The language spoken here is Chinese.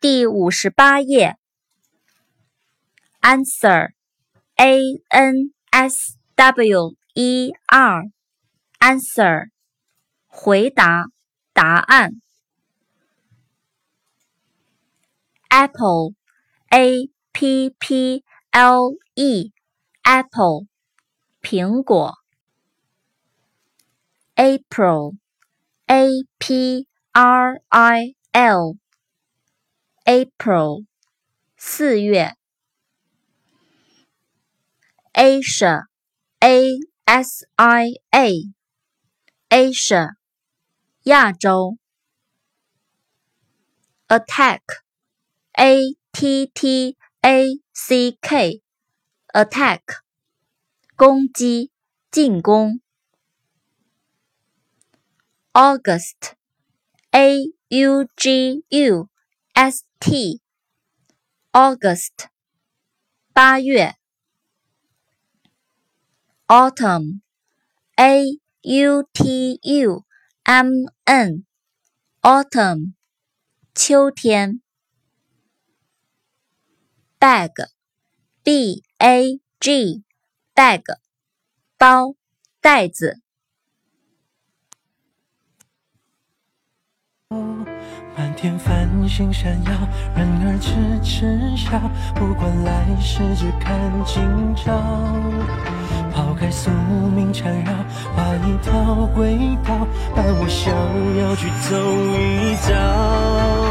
第五十八页。Answer，A N S W E R，Answer，回答，答案。Apple，A P P L E，Apple，苹果。，April a p r i l L，April，四月。Asia，A S I A，Asia，亚洲。Attack，A T T A C K，Attack，攻击，进攻。August，A U G U S T，August，八月。Autumn，A U T U M N，Autumn，秋天。Bag，B A G，Bag，包，袋子。满天繁星闪耀，人儿痴痴笑。不管来世只看今朝。抛开宿命缠绕，画一条轨道，伴我逍遥去走一遭。